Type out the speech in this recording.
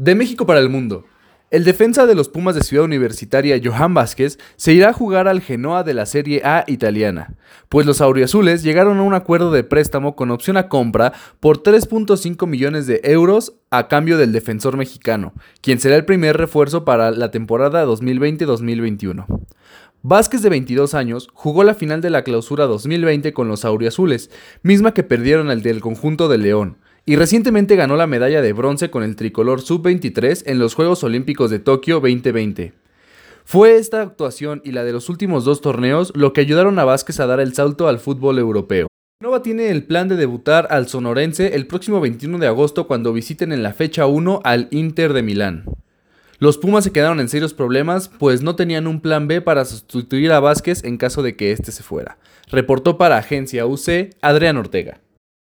De México para el mundo. El defensa de los Pumas de Ciudad Universitaria, Johan Vázquez, se irá a jugar al Genoa de la Serie A italiana, pues los auriazules llegaron a un acuerdo de préstamo con opción a compra por 3.5 millones de euros a cambio del defensor mexicano, quien será el primer refuerzo para la temporada 2020-2021. Vázquez, de 22 años, jugó la final de la clausura 2020 con los auriazules, misma que perdieron al del conjunto de León y recientemente ganó la medalla de bronce con el tricolor sub-23 en los Juegos Olímpicos de Tokio 2020. Fue esta actuación y la de los últimos dos torneos lo que ayudaron a Vázquez a dar el salto al fútbol europeo. Nova tiene el plan de debutar al sonorense el próximo 21 de agosto cuando visiten en la fecha 1 al Inter de Milán. Los Pumas se quedaron en serios problemas, pues no tenían un plan B para sustituir a Vázquez en caso de que éste se fuera. Reportó para Agencia UC Adrián Ortega.